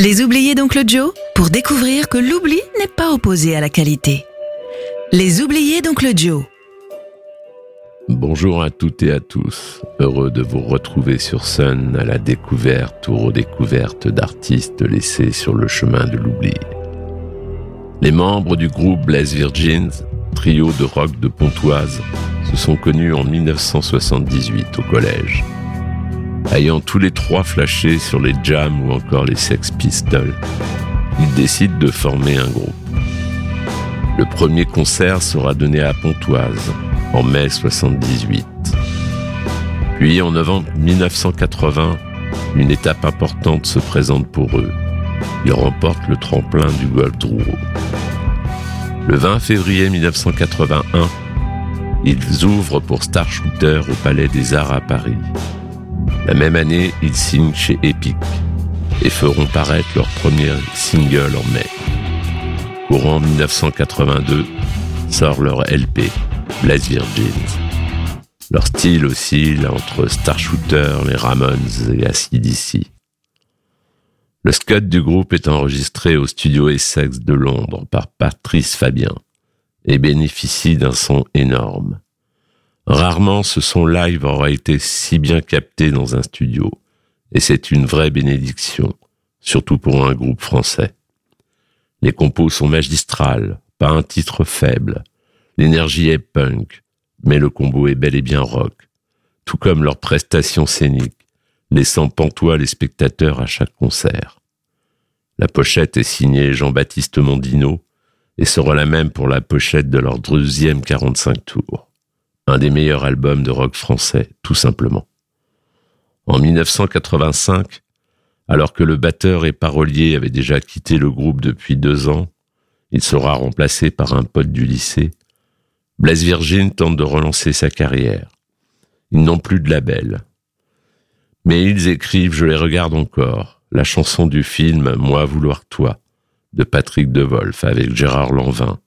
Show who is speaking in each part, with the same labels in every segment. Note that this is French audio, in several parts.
Speaker 1: Les oubliés d'Oncle Joe pour découvrir que l'oubli n'est pas opposé à la qualité. Les oubliés d'Oncle Joe.
Speaker 2: Bonjour à toutes et à tous. Heureux de vous retrouver sur Sun à la découverte ou redécouverte d'artistes laissés sur le chemin de l'oubli. Les membres du groupe Blaze Virgins, trio de rock de Pontoise, se sont connus en 1978 au collège ayant tous les trois flashé sur les Jams ou encore les Sex Pistols, ils décident de former un groupe. Le premier concert sera donné à Pontoise en mai 78. Puis en novembre 1980, une étape importante se présente pour eux. Ils remportent le tremplin du Golf Drouot. Le 20 février 1981, ils ouvrent pour Star Shooter au Palais des Arts à Paris. La même année, ils signent chez Epic et feront paraître leur premier single en mai. Courant 1982, sort leur LP, Blaze Virgins. Leur style oscille entre Star Shooter, les Ramones et ACDC. Le scud du groupe est enregistré au studio Essex de Londres par Patrice Fabien et bénéficie d'un son énorme. Rarement ce son live aura été si bien capté dans un studio, et c'est une vraie bénédiction, surtout pour un groupe français. Les compos sont magistrales, pas un titre faible. L'énergie est punk, mais le combo est bel et bien rock, tout comme leur prestation scénique, laissant pantois les spectateurs à chaque concert. La pochette est signée Jean-Baptiste Mondino et sera la même pour la pochette de leur deuxième 45 tours un des meilleurs albums de rock français, tout simplement. En 1985, alors que le batteur et parolier avaient déjà quitté le groupe depuis deux ans, il sera remplacé par un pote du lycée. Blaise Virgin tente de relancer sa carrière. Ils n'ont plus de label. Mais ils écrivent Je les regarde encore, la chanson du film Moi vouloir toi, de Patrick Devolf avec Gérard Lanvin,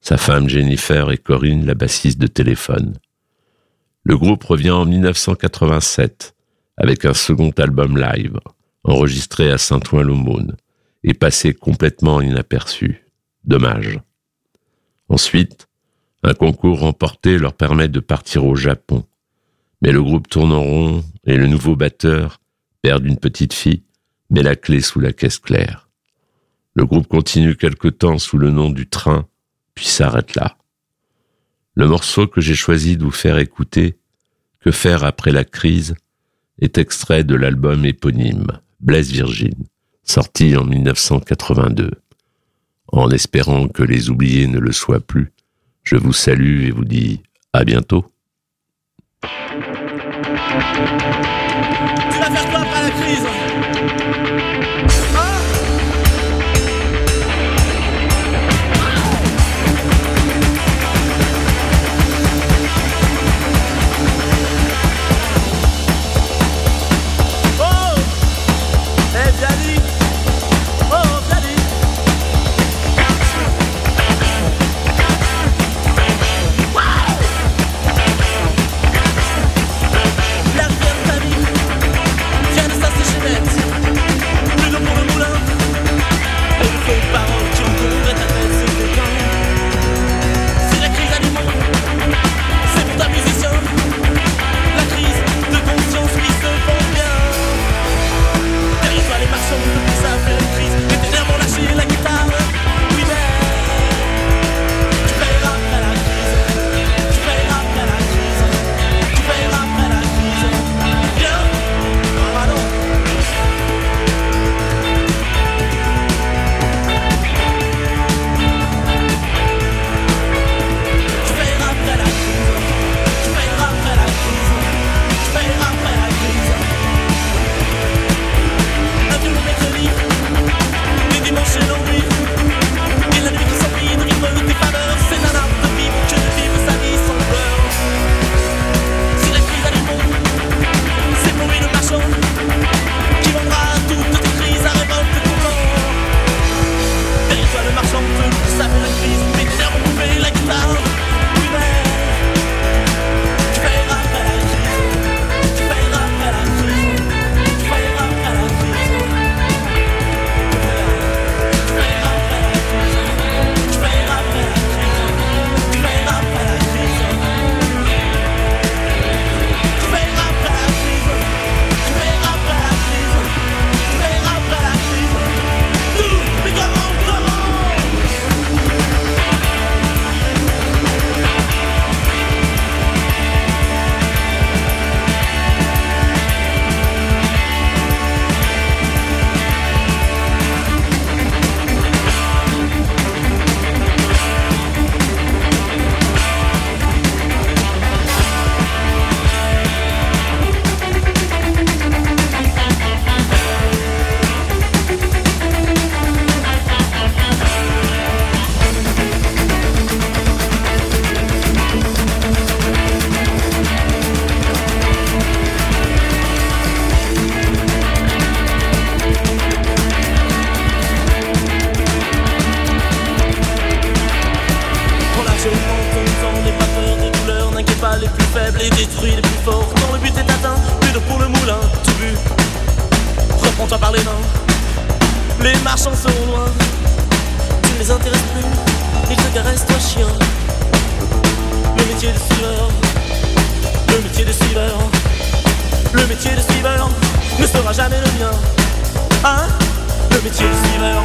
Speaker 2: sa femme Jennifer et Corinne, la bassiste de téléphone. Le groupe revient en 1987 avec un second album live, enregistré à Saint-Ouen-l'Aumône et passé complètement inaperçu. Dommage. Ensuite, un concours remporté leur permet de partir au Japon. Mais le groupe tourne en rond et le nouveau batteur perd une petite fille, met la clé sous la caisse claire. Le groupe continue quelque temps sous le nom du train s'arrête là. Le morceau que j'ai choisi de vous faire écouter, Que faire après la crise, est extrait de l'album éponyme Blaise Virgin, sorti en 1982. En espérant que les oubliés ne le soient plus, je vous salue et vous dis à bientôt.
Speaker 3: T'entends détruit les plus forts. Quand le but est atteint, plus de pour le moulin, tout bu. Reprends-toi par les mains, les marchands seront loin. Tu ne les intéresses plus, ils te caressent, toi chien. Le métier de suiveur, le métier de suiveur, le métier de suiveur ne sera jamais le mien. Hein? Le métier de suiveur,